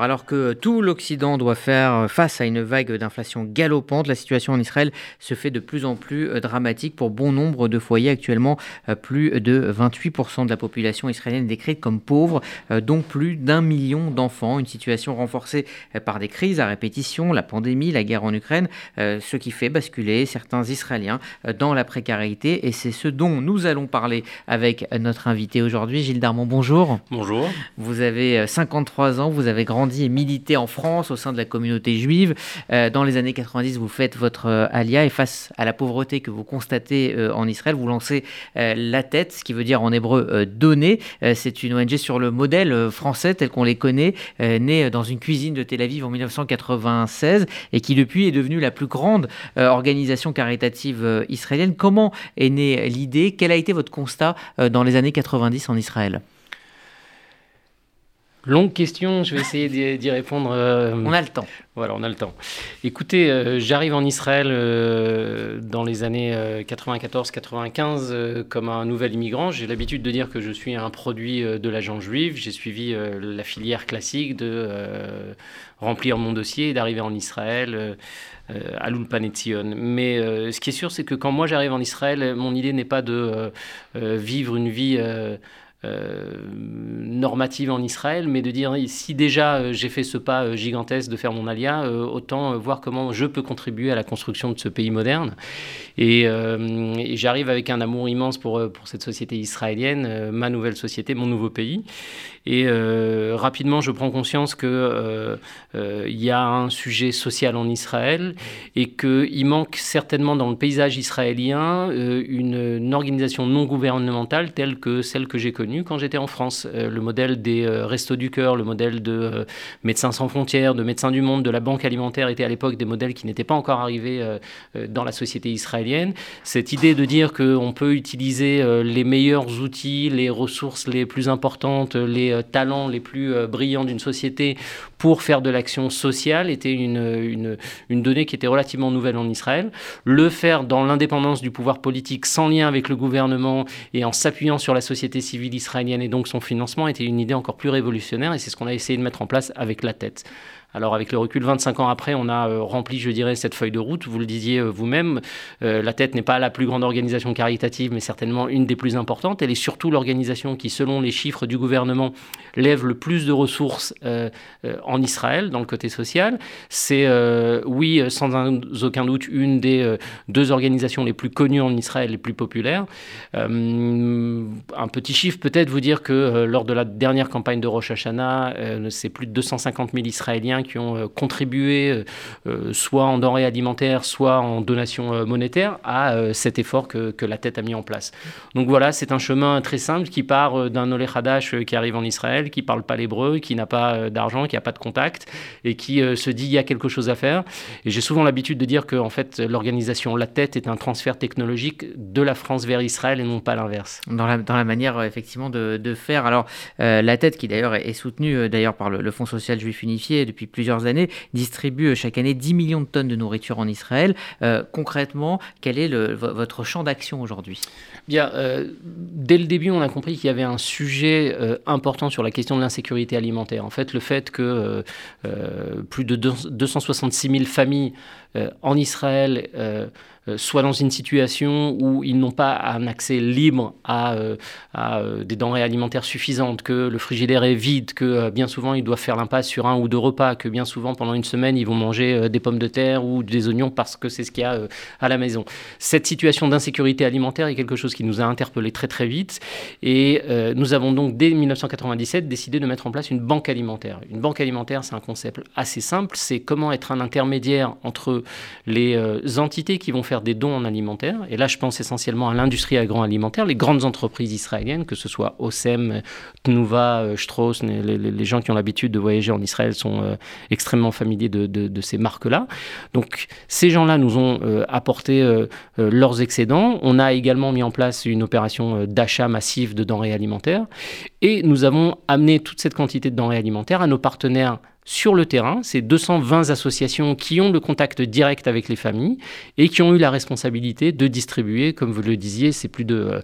Alors que tout l'Occident doit faire face à une vague d'inflation galopante, la situation en Israël se fait de plus en plus euh, dramatique pour bon nombre de foyers. Actuellement, euh, plus de 28% de la population israélienne est décrite comme pauvre, euh, dont plus d'un million d'enfants. Une situation renforcée par des crises à répétition, la pandémie, la guerre en Ukraine, ce qui fait basculer certains Israéliens dans la précarité. Et c'est ce dont nous allons parler avec notre invité aujourd'hui, Gilles Darmon. Bonjour. Bonjour. Vous avez 53 ans, vous avez grandi et milité en France au sein de la communauté juive. Euh, dans les années 90, vous faites votre euh, alia et face à la pauvreté que vous constatez euh, en Israël, vous lancez La Tête, ce qui veut dire en hébreu donner. C'est une ONG sur le modèle français tel qu'on les connaît, née dans une cuisine de Tel Aviv en 1996 et qui depuis est devenue la plus grande organisation caritative israélienne. Comment est née l'idée? Quel a été votre constat dans les années 90 en Israël? Longue question, je vais essayer d'y répondre. Euh, on a le temps. Voilà, on a le temps. Écoutez, euh, j'arrive en Israël euh, dans les années 94-95 comme un nouvel immigrant. J'ai l'habitude de dire que je suis un produit de l'agent juif. J'ai suivi la filière classique de remplir mon dossier et d'arriver en Israël. à l'Ulpan Mais ce qui est sûr, c'est que quand moi j'arrive en Israël, mon idée n'est pas de vivre une vie normative en Israël, mais de dire si déjà euh, j'ai fait ce pas euh, gigantesque de faire mon alia, autant voir comment je peux contribuer à la construction de ce pays moderne. Et, j'arrive avec un amour immense pour, pour cette société israélienne, ma nouvelle société, mon nouveau pays. Et rapidement, je prends conscience qu'il il y a un sujet social en Israël et qu'il manque certainement dans le paysage israélien une, une organisation non gouvernementale telle que celle que j'ai connue quand j'étais en France. Euh, le modèle des euh, Restos du Cœur, le modèle de euh, Médecins sans frontières, de Médecins du Monde, de la Banque alimentaire étaient à l'époque des modèles qui n'étaient pas encore arrivés dans la société israélienne. Cette idée de dire qu'on peut utiliser les meilleurs outils, les ressources les plus importantes, les talents les plus brillants d'une société pour faire de l'action sociale était une, une, une, donnée qui était relativement nouvelle en Israël. Le faire dans l'indépendance du pouvoir politique, sans lien avec le gouvernement et en s'appuyant sur la société civile israélienne et donc son financement était une idée encore plus révolutionnaire et c'est ce qu'on a essayé de mettre en place avec la tête. Alors avec le recul, 25 ans après, on a euh, rempli, je dirais, cette feuille de route. Vous le disiez euh, vous-même, euh, la tête n'est pas la plus grande organisation caritative, mais certainement une des plus importantes. Elle est surtout l'organisation qui, selon les chiffres du gouvernement, lève le plus de ressources en Israël, dans le côté social. C'est, oui, sans aucun doute, une des deux organisations les plus connues en Israël, les plus populaires. un petit chiffre peut-être vous dire que lors de la dernière campagne de Rosh Hashanah, c'est plus de 250 000 Israéliens qui ont euh, contribué euh, euh, soit en denrées alimentaires, soit en donations monétaires à cet effort que, que, la tête a mis en place. Donc voilà, c'est un chemin très simple qui part d'un Olé Hadash qui arrive en Israël, qui parle pas l'hébreu, qui n'a pas d'argent, qui n'a pas de contact et qui se dit il y a quelque chose à faire. Et j'ai souvent l'habitude de dire que en fait l'organisation La Tête est un transfert technologique de la France vers Israël et non pas l'inverse. Dans la, dans la manière effectivement de, de faire. Alors La Tête qui d'ailleurs est, soutenue d'ailleurs par le, le Fonds social juif unifié depuis plusieurs années, distribue chaque année 10 millions de tonnes de nourriture en Israël. Euh, concrètement, quel est votre champ d'action aujourd'hui? Bien, euh, dès le début, on a compris qu'il y avait un sujet euh, important sur la question de l'insécurité alimentaire. En fait, le fait que plus de 266 000 familles en Israël euh, soit dans une situation où ils n'ont pas un accès libre à, euh, euh, des denrées alimentaires suffisantes, que le frigidaire est vide, que bien souvent ils doivent faire l'impasse sur un ou deux repas, que bien souvent pendant une semaine ils vont manger des pommes de terre ou des oignons parce que c'est ce qu'il y a à la maison. Cette situation d'insécurité alimentaire est quelque chose qui nous a interpellés très très vite et nous avons donc dès 1997 décidé de mettre en place une banque alimentaire. Une banque alimentaire, c'est un concept assez simple, c'est comment être un intermédiaire entre les entités qui vont faire des dons en alimentaire. Et là, je pense essentiellement à l'industrie agroalimentaire, les grandes entreprises israéliennes, que ce soit Osem, Tnuva, euh, Strauss, les, gens qui ont l'habitude de voyager en Israël sont euh, extrêmement familiers de, ces marques-là. Donc, ces gens-là nous ont euh, apporté leurs excédents. On a également mis en place une opération d'achat massif de denrées alimentaires. Et nous avons amené toute cette quantité de denrées alimentaires à nos partenaires sur le terrain, ces 220 associations qui ont le contact direct avec les familles et qui ont eu la responsabilité de distribuer, comme vous le disiez, c'est plus de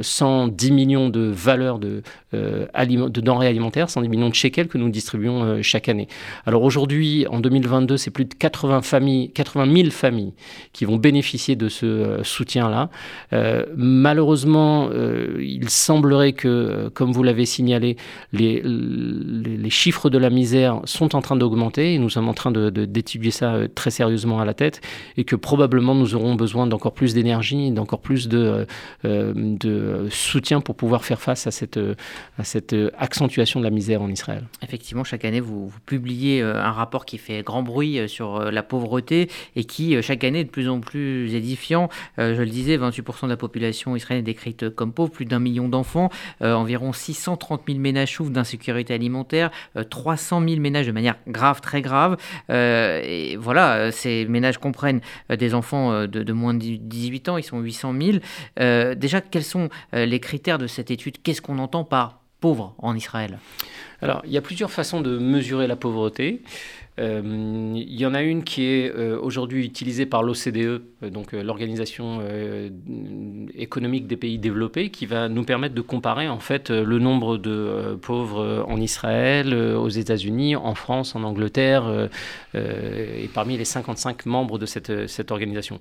110 millions de valeurs de, de, denrées alimentaires, 110 millions de shekels que nous distribuons chaque année. Alors aujourd'hui, en 2022, c'est plus de 80, familles, 80 000 familles qui vont bénéficier de ce soutien-là. malheureusement, il semblerait que, comme vous l'avez signalé, les, chiffres de la misère sont en train d'augmenter et nous sommes en train d'étudier de, ça euh, très sérieusement à la tête et que probablement nous aurons besoin d'encore plus d'énergie, d'encore plus de, euh, de soutien pour pouvoir faire face à cette, accentuation de la misère en Israël. Effectivement, chaque année, vous, publiez euh, un rapport qui fait grand bruit sur la pauvreté et qui, chaque année, est de plus en plus édifiant. Je le disais, 28% de la population israélienne est décrite comme pauvre, plus d'un million d'enfants, environ 630 000 ménages souffrent d'insécurité alimentaire, 300 000 ménages de manière grave, très grave. Euh, et voilà, euh, ces ménages comprennent euh, des enfants de, moins de 18 ans, ils sont 800 000. déjà, quels sont les critères de cette étude? Qu'est-ce qu'on entend par pauvre en Israël? Alors, il y a plusieurs façons de mesurer la pauvreté. Euh, il y en a une qui est euh, aujourd'hui utilisée par l'OCDE, euh, donc l'Organisation économique des pays développés, qui va nous permettre de comparer en fait le nombre de pauvres en Israël, aux États-Unis, en France, en Angleterre, et parmi les 55 membres de cette, cette organisation.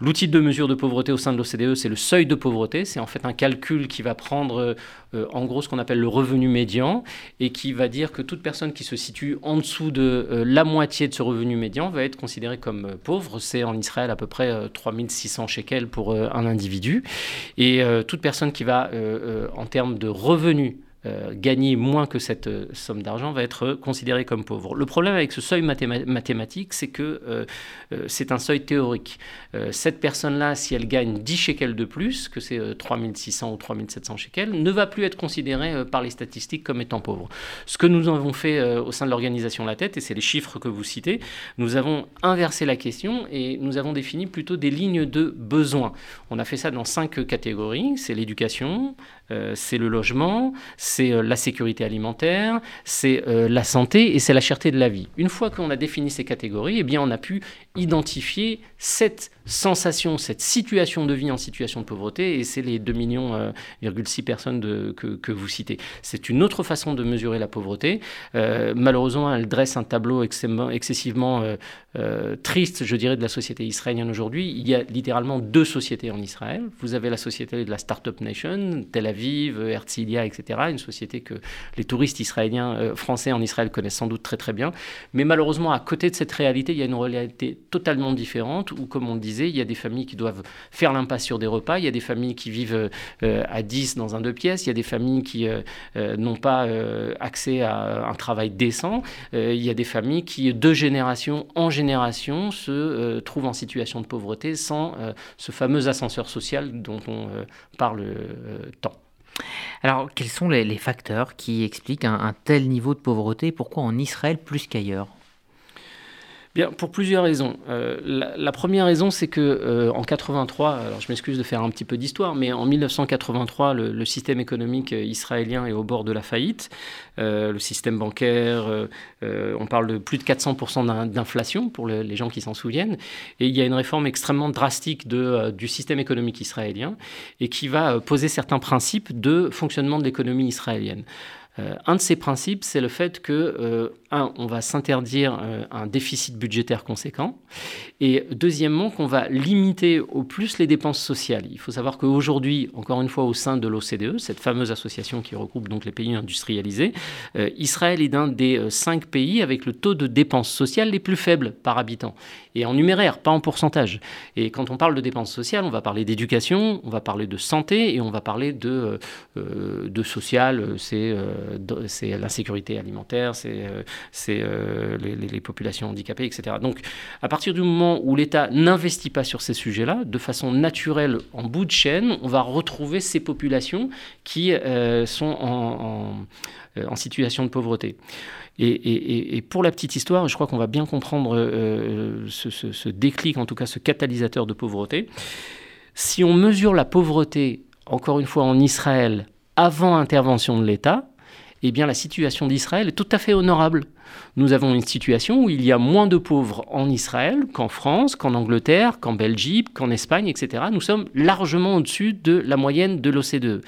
L'outil de mesure de pauvreté au sein de l'OCDE, c'est le seuil de pauvreté. C'est en fait un calcul qui va prendre euh, en gros ce qu'on appelle le revenu médian et qui va dire que toute personne qui se situe en dessous de euh, la moitié de ce revenu médian va être considérée comme euh, pauvre. C'est en Israël à peu près 3600 shekels pour un individu. Et toute personne qui va, en termes de revenus, euh, gagner moins que cette euh, somme d'argent va être considéré comme pauvre. Le problème avec ce seuil mathématique, c'est que euh, c'est un seuil théorique. cette personne-là, si elle gagne 10 shekels de plus, que c'est 3600 ou 3700 shekels, ne va plus être considérée par les statistiques comme étant pauvre. Ce que nous avons fait au sein de l'organisation La Tête, et c'est les chiffres que vous citez, nous avons inversé la question et nous avons défini plutôt des lignes de besoins. On a fait ça dans cinq catégories. C'est l'éducation, c'est le logement, c'est euh, la sécurité alimentaire, c'est euh, la santé et c'est la cherté de la vie. Une fois qu'on a défini ces catégories, eh on a pu identifier cette sensation, cette situation de vie en situation de pauvreté, et c'est les 2,6 millions euh, personnes de, que, vous citez. C'est une autre façon de mesurer la pauvreté. malheureusement, elle dresse un tableau excessivement triste, je dirais, de la société israélienne aujourd'hui. Il y a littéralement deux sociétés en Israël. Vous avez la société de la Startup Nation, Tel Aviv, Herzliya, etc., une société que les touristes israéliens, euh, français en Israël connaissent sans doute très très bien. Mais malheureusement, à côté de cette réalité, il y a une réalité totalement différente où, comme on le il y a des familles qui doivent faire l'impasse sur des repas, il y a des familles qui vivent euh, à 10 dans un deux pièces, il y a des familles qui euh, n'ont pas accès à un travail décent, il y a des familles qui, de génération en génération, se trouvent en situation de pauvreté sans ce fameux ascenseur social dont on parle tant. Alors, quels sont les, facteurs qui expliquent un, tel niveau de pauvreté? Et pourquoi en Israël plus qu'ailleurs? Bien, pour plusieurs raisons. Euh, la, première raison, c'est que euh, en 83, alors je m'excuse de faire un petit peu d'histoire, mais en 1983, le, système économique israélien est au bord de la faillite. Euh, le système bancaire, on parle de plus de 400% d'inflation pour les gens qui s'en souviennent, et il y a une réforme extrêmement drastique du système économique israélien et qui va poser certains principes de fonctionnement de l'économie israélienne. Un de ces principes, c'est le fait que un, on va s'interdire euh, un déficit budgétaire conséquent, et deuxièmement, qu'on va limiter au plus les dépenses sociales. Il faut savoir qu'aujourd'hui, encore une fois, au sein de l'OCDE, cette fameuse association qui regroupe donc les pays industrialisés, euh, Israël est d'un des euh, cinq pays avec le taux de dépenses sociales les plus faibles par habitant, et en numéraire, pas en pourcentage. Et quand on parle de dépenses sociales, on va parler d'éducation, on va parler de santé, et on va parler de, de social, c'est l'insécurité alimentaire, c'est c'est euh, les, populations handicapées, etc. Donc, à partir du moment où l'État n'investit pas sur ces sujets-là, de façon naturelle, en bout de chaîne, on va retrouver ces populations qui euh, sont euh, en, situation de pauvreté. Et, pour la petite histoire, je crois qu'on va bien comprendre ce, ce déclic, en tout cas ce catalyseur de pauvreté. Si on mesure la pauvreté, encore une fois en Israël, avant intervention de l'État, eh bien la situation d'Israël est tout à fait honorable. Nous avons une situation où il y a moins de pauvres en Israël qu'en France, qu'en Angleterre, qu'en Belgique, qu'en Espagne, etc. Nous sommes largement au-dessus de la moyenne de l'OCDE.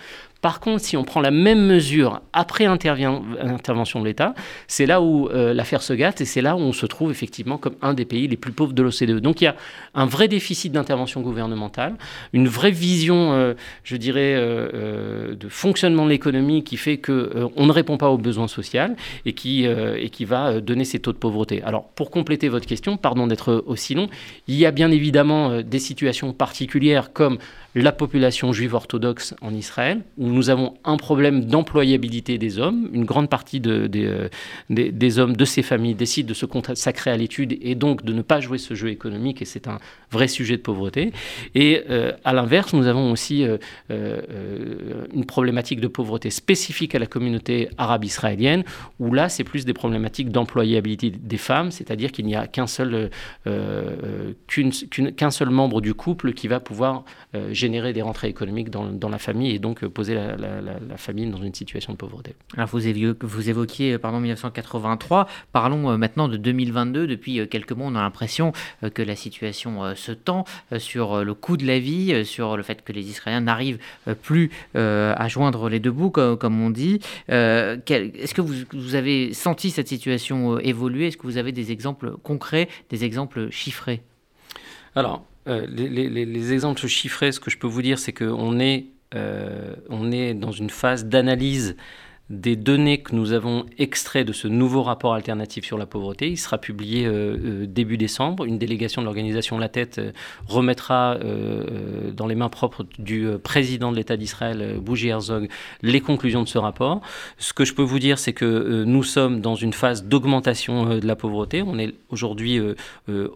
Par contre, si on prend la même mesure après intervention de l'État, c'est là où euh, l'affaire se gâte et c'est là où on se trouve effectivement comme un des pays les plus pauvres de l'OCDE. Donc il y a un vrai déficit d'intervention gouvernementale, une vraie vision, euh, je dirais, euh, de fonctionnement de l'économie qui fait qu'on ne répond pas aux besoins sociaux et qui va donner ces taux de pauvreté. Alors pour compléter votre question, pardon d'être aussi long, il y a bien évidemment des situations particulières comme la population juive orthodoxe en Israël, où nous avons un problème d'employabilité des hommes. Une grande partie euh, des, hommes de ces familles décident de se consacrer à l'étude et donc de ne pas jouer ce jeu économique, et c'est un vrai sujet de pauvreté. Et euh, à l'inverse, nous avons aussi euh, une problématique de pauvreté spécifique à la communauté arabe israélienne, où là, c'est plus des problématiques d'employabilité des femmes, c'est-à-dire qu'il n'y a qu'un seul, qu'un seul membre du couple qui va pouvoir générer des rentrées économiques dans, dans la famille et donc euh, poser la, la, famille dans une situation de pauvreté. Alors vous, évoquiez, vous évoquiez pardon, 1983, parlons euh, maintenant de 2022. Depuis quelques mois, on a l'impression que la situation se tend sur le coût de la vie, sur le fait que les Israéliens n'arrivent plus à joindre les deux bouts, comme, on dit. Est-ce que vous, vous, avez senti cette situation évoluer? Est-ce que vous avez des exemples concrets, des exemples chiffrés? Alors, euh, les, exemples chiffrés, ce que je peux vous dire, c'est qu'on est, euh, on est dans une phase d'analyse des données que nous avons extraites de ce nouveau rapport alternatif sur la pauvreté. Il sera publié euh, euh, début décembre. Une délégation de l'organisation La Tête euh, remettra dans les mains propres du président de l'État d'Israël, Bougie Herzog, les conclusions de ce rapport. Ce que je peux vous dire, c'est que nous sommes dans une phase d'augmentation de la pauvreté. On est aujourd'hui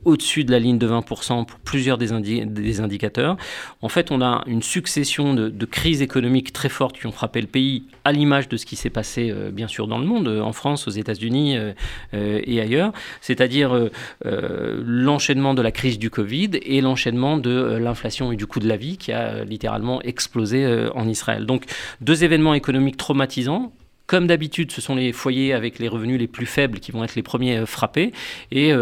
au-dessus de la ligne de 20% pour plusieurs des, indicateurs. En fait, on a une succession de, de crises économiques très fortes qui ont frappé le pays, à l'image de ce qui s'est passé euh, bien sûr dans le monde, en France, aux États-Unis euh, euh, et ailleurs, c'est-à-dire l'enchaînement de la crise du Covid et l'enchaînement de l'inflation et du coût de la vie qui a littéralement explosé en Israël. Donc deux événements économiques traumatisants comme d'habitude, ce sont les foyers avec les revenus les plus faibles qui vont être les premiers frappés. Et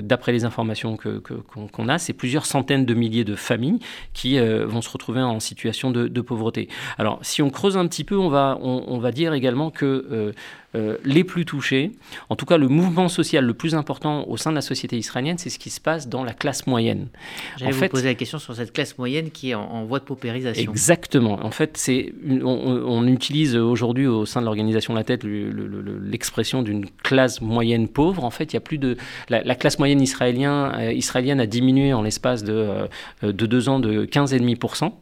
d'après les informations qu'on a, c'est plusieurs centaines de milliers de familles qui vont se retrouver en situation de, pauvreté. Alors, si on creuse un petit peu, on va, on va dire également que euh, les plus touchés. En tout cas, le mouvement social le plus important au sein de la société israélienne, c'est ce qui se passe dans la classe moyenne. J'allais vous poser la question sur cette classe moyenne qui est en, voie de paupérisation. Exactement. En fait, c'est on, utilise aujourd'hui au sein de l'organisation La Tête l'expression d'une classe moyenne pauvre. En fait, il y a plus de la, classe moyenne israélienne, euh, israélienne a diminué en l'espace de, euh, de deux ans de 15,5%.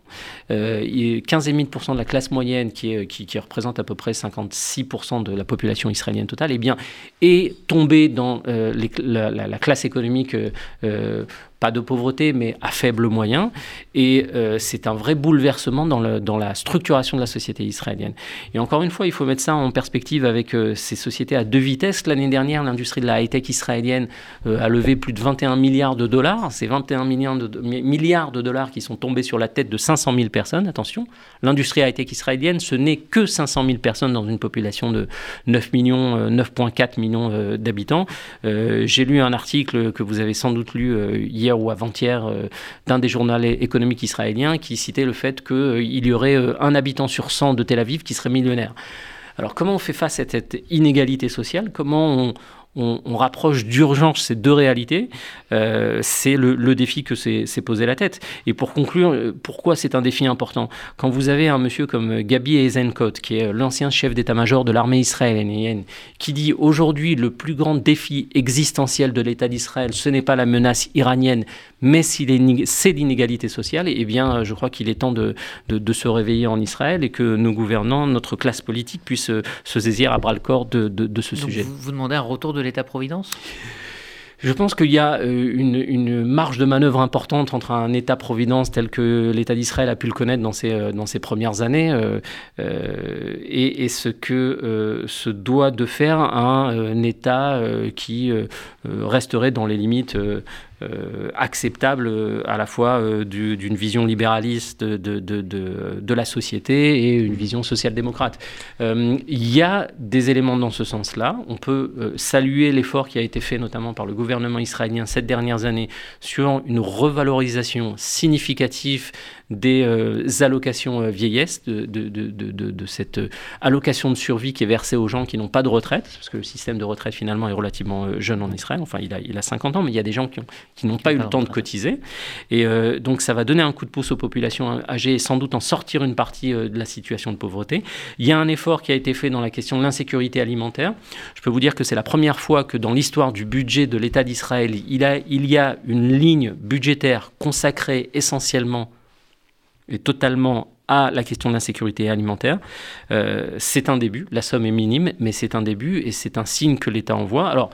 Euh, 15,5% de la classe moyenne qui, qui, qui, représente à peu près 56% de la population population israélienne totale, eh bien, est tombée dans euh, la, classe économique euh, euh, pas de pauvreté, mais à faible moyen. Et euh, c'est un vrai bouleversement dans, la structuration de la société israélienne. Et encore une fois, il faut mettre ça en perspective avec euh, ces sociétés à deux vitesses. L'année dernière, l'industrie de la high-tech israélienne euh, a levé plus de 21 milliards de dollars. C'est 21 milliards de, milliards de dollars qui sont tombés sur la tête de 500 000 personnes. Attention, l'industrie high-tech israélienne, ce n'est que 500 000 personnes dans une population de 9 millions, 9,4 millions d'habitants. J'ai lu un article que vous avez sans doute lu hier ou avant-hier euh, d'un des journaux économiques israéliens qui citait le fait qu'il euh, y aurait euh, un habitant sur 100 de Tel Aviv qui serait millionnaire. Alors comment on fait face à cette inégalité sociale? Comment on, rapproche d'urgence ces deux réalités, euh, c'est le, défi que s'est posé la tête. Et pour conclure, euh, pourquoi c'est un défi important? Quand vous avez un monsieur comme Gabi Eisenkot, qui est l'ancien chef d'état-major de l'armée israélienne, qui dit aujourd'hui le plus grand défi existentiel de l'État d'Israël, ce n'est pas la menace iranienne, mais c'est l'inégalité sociale, eh bien, je crois qu'il est temps de, se réveiller en Israël et que nos gouvernants, notre classe politique, puissent se saisir à bras le corps de, ce sujet. Vous, vous demandez un retour de l'État-providence? Je pense qu'il y a euh, une, marge de manœuvre importante entre un État-providence tel que l'État d'Israël a pu le connaître dans ses, euh, premières années euh, et, ce que se doit de faire un, État qui resterait dans les limites euh, acceptable euh, à la fois euh, d'une vision libéraliste de, la société et une vision social-démocrate. Il y a des éléments dans ce sens-là. On peut saluer l'effort qui a été fait notamment par le gouvernement israélien ces dernières années sur une revalorisation significative des allocations vieillesse, de, de, de, de, cette allocation de survie qui est versée aux gens qui n'ont pas de retraite, parce que le système de retraite finalement est relativement jeune en Israël, enfin il a, il a 50 ans, mais il y a des gens qui ont, qui n'ont pas eu le temps de cotiser. Et euh, donc ça va donner un coup de pouce aux populations âgées et sans doute en sortir une partie euh, de la situation de pauvreté. Il y a un effort qui a été fait dans la question de l'insécurité alimentaire. Je peux vous dire que c'est la première fois que dans l'histoire du budget de l'État d'Israël, il, il y a une ligne budgétaire consacrée essentiellement et totalement à la question de l'insécurité alimentaire. Euh, c'est un début, la somme est minime, mais c'est un début et c'est un signe que l'État envoie. Alors,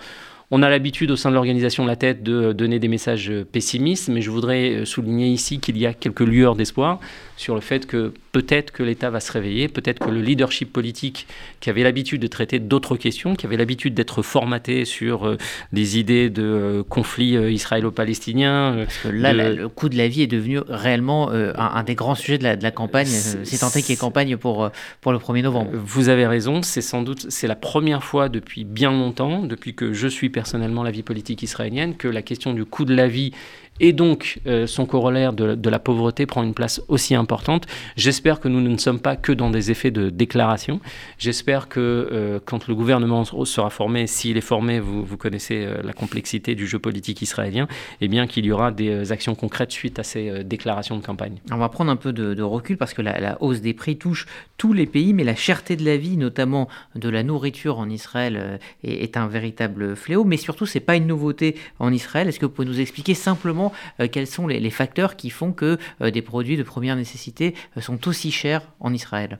on a l'habitude au sein de l'organisation La Tête de donner des messages pessimistes, mais je voudrais souligner ici qu'il y a quelques lueurs d'espoir sur le fait que peut-être que l'État va se réveiller, peut-être que le leadership politique qui avait l'habitude de traiter d'autres questions, qui avait l'habitude d'être formaté sur euh, des idées de euh, conflits euh, israélo-palestiniens. là, le coût de la vie est devenu réellement un, des grands sujets de la, campagne. C'est tenté qu'il y ait campagne pour, pour le 1er novembre. Vous avez raison, c'est sans doute c'est la première fois depuis bien longtemps, depuis que je suis personnellement la vie politique israélienne, que la question du coût de la vie et donc euh, son corollaire de, la pauvreté prend une place aussi importante. J'espère que nous ne sommes pas que dans des effets de déclaration. J'espère que euh, quand le gouvernement sera formé, s'il est formé, vous, vous connaissez euh, la complexité du jeu politique israélien, eh bien qu'il y aura des actions concrètes suite à ces déclarations de campagne. On va prendre un peu de, recul parce que la, hausse des prix touche tous les pays, mais la cherté de la vie, notamment de la nourriture en Israël, est, est un véritable fléau. Mais surtout, c'est pas une nouveauté en Israël. Est-ce que vous pouvez nous expliquer simplement euh, quels sont les, facteurs qui font que euh, des produits de première nécessité euh, sont aussi chers en Israël?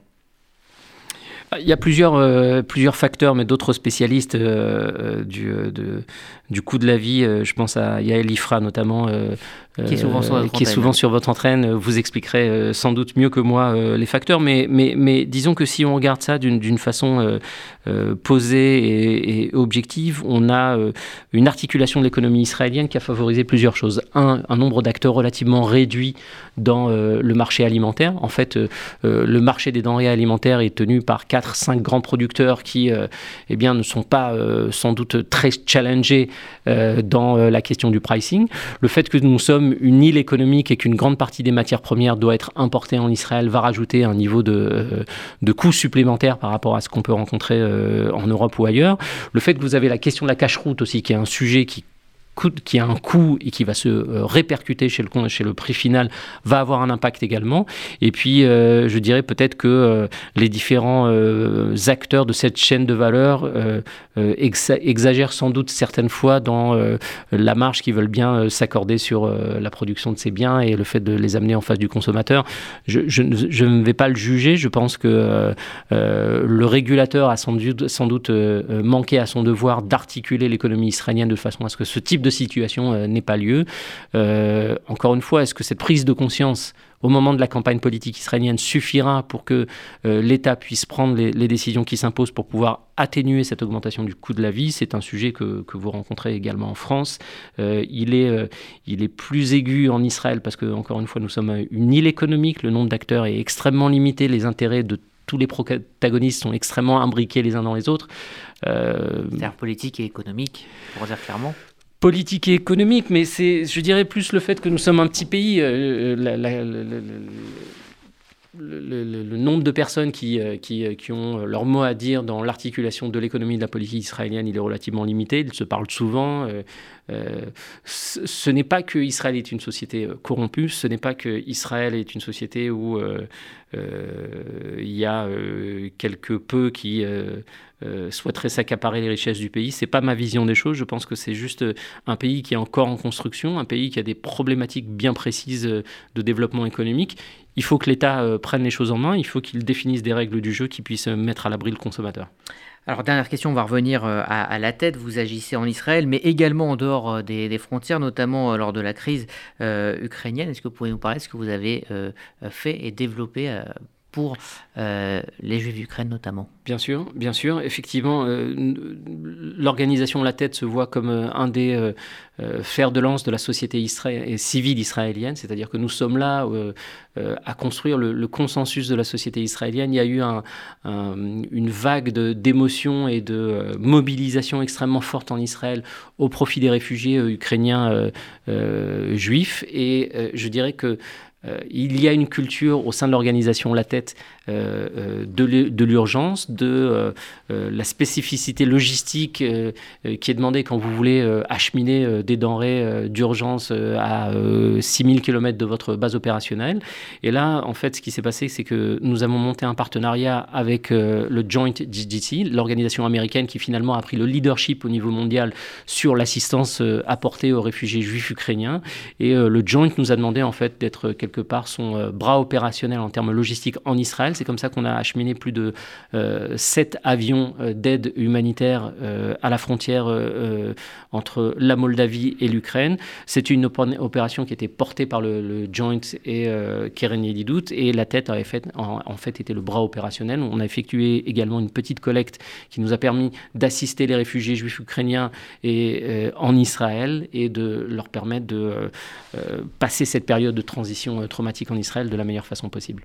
Il y a plusieurs, plusieurs facteurs, mais d'autres spécialistes du, du coût de la vie, je pense à Yael Ifra notamment, qui est souvent sur, qui est souvent sur votre entraîne, vous expliquerait sans doute mieux que moi les facteurs, mais, mais, mais disons que si on regarde ça d'une façon euh, posée et, objective, on a euh, une articulation de l'économie israélienne qui a favorisé plusieurs choses. Un, un nombre d'acteurs relativement réduit dans euh, le marché alimentaire. En fait, le marché des denrées alimentaires est tenu par 4-5 grands producteurs qui eh bien, ne sont pas sans doute très challengés dans la question du pricing. Le fait que nous sommes une île économique et qu'une grande partie des matières premières doit être importée en Israël va rajouter un niveau de, de coûts supplémentaires par rapport à ce qu'on peut rencontrer euh, en Europe ou ailleurs. Le fait que vous avez la question de la cache-route aussi, qui est un sujet qui qui a un coût et qui va se euh, répercuter chez le, chez le prix final va avoir un impact également. Et puis, euh, je dirais peut-être que euh, les différents acteurs de cette chaîne de valeur exagèrent sans doute certaines fois dans la marge qu'ils veulent bien s'accorder sur la production de ces biens et le fait de les amener en face du consommateur. Je, ne vais pas le juger. Je pense que le régulateur a sans doute, sans doute manqué à son devoir d'articuler l'économie israélienne de façon à ce que ce type de situation euh, n'ait pas lieu. Euh, encore une fois, est-ce que cette prise de conscience au moment de la campagne politique israélienne suffira pour que euh, l'État puisse prendre les, décisions qui s'imposent pour pouvoir atténuer cette augmentation du coût de la vie? C'est un sujet que, que, vous rencontrez également en France. il, est, il est plus aigu en Israël parce que, encore une fois, nous sommes une île économique. Le nombre d'acteurs est extrêmement limité. Les intérêts de tous les protagonistes sont extrêmement imbriqués les uns dans les autres. C'est-à-dire politique et économique, pour dire clairement politique et économique, mais c'est, je dirais, plus le fait que nous sommes un petit pays. Euh, le, nombre de personnes qui, euh, qui, qui, ont leur mot à dire dans l'articulation de l'économie et de la politique israélienne, il est relativement limité. Ils se parlent souvent. Euh, ce n'est pas que Israël est une société corrompue, ce n'est pas que Israël est une société où il y a quelque peu qui euh, souhaiterait s'accaparer les richesses du pays. C'est pas ma vision des choses. Je pense que c'est juste euh, un pays qui est encore en construction, un pays qui a des problématiques bien précises euh, de développement économique. Il faut que l'État prenne les choses en main. Il faut qu'il définisse des règles du jeu qui puissent mettre à l'abri le consommateur. Alors, dernière question, on va revenir à, la tête. Vous agissez en Israël, mais également en dehors des, frontières, notamment lors de la crise ukrainienne. Est-ce que vous pouvez nous parler de ce que vous avez fait et développé pour les Juifs d'Ukraine notamment. Bien sûr, bien sûr. Effectivement, l'organisation La Tête se voit comme un des fers de lance de la société civile israélienne, c'est-à-dire que nous sommes là à construire le, consensus de la société israélienne. Il y a eu une vague d'émotions et de mobilisation extrêmement forte en Israël au profit des réfugiés ukrainiens juifs. Et je dirais que il y a une culture au sein de l'organisation La Tête euh, euh, de l'urgence, de euh, la spécificité logistique qui est demandée quand vous voulez acheminer des denrées d'urgence à 6000 km de votre base opérationnelle. Et là, en fait, ce qui s'est passé, c'est que nous avons monté un partenariat avec le Joint GDC, l'organisation américaine qui finalement a pris le leadership au niveau mondial sur l'assistance apportée aux réfugiés juifs ukrainiens. Et le Joint nous a demandé en fait d'être quelque part son bras opérationnel en termes logistiques en Israël c'est comme ça qu'on a acheminé plus de euh, 7 avions euh, d'aide humanitaire euh, à la frontière euh, entre la Moldavie et l'Ukraine. C'est une opération qui était portée par le, Joint et Keren Yedidout et la tête fait, en, fait était le bras opérationnel. On a effectué également une petite collecte qui nous a permis d'assister les réfugiés juifs ukrainiens et, en Israël et de leur permettre de passer cette période de transition traumatique en Israël de la meilleure façon possible.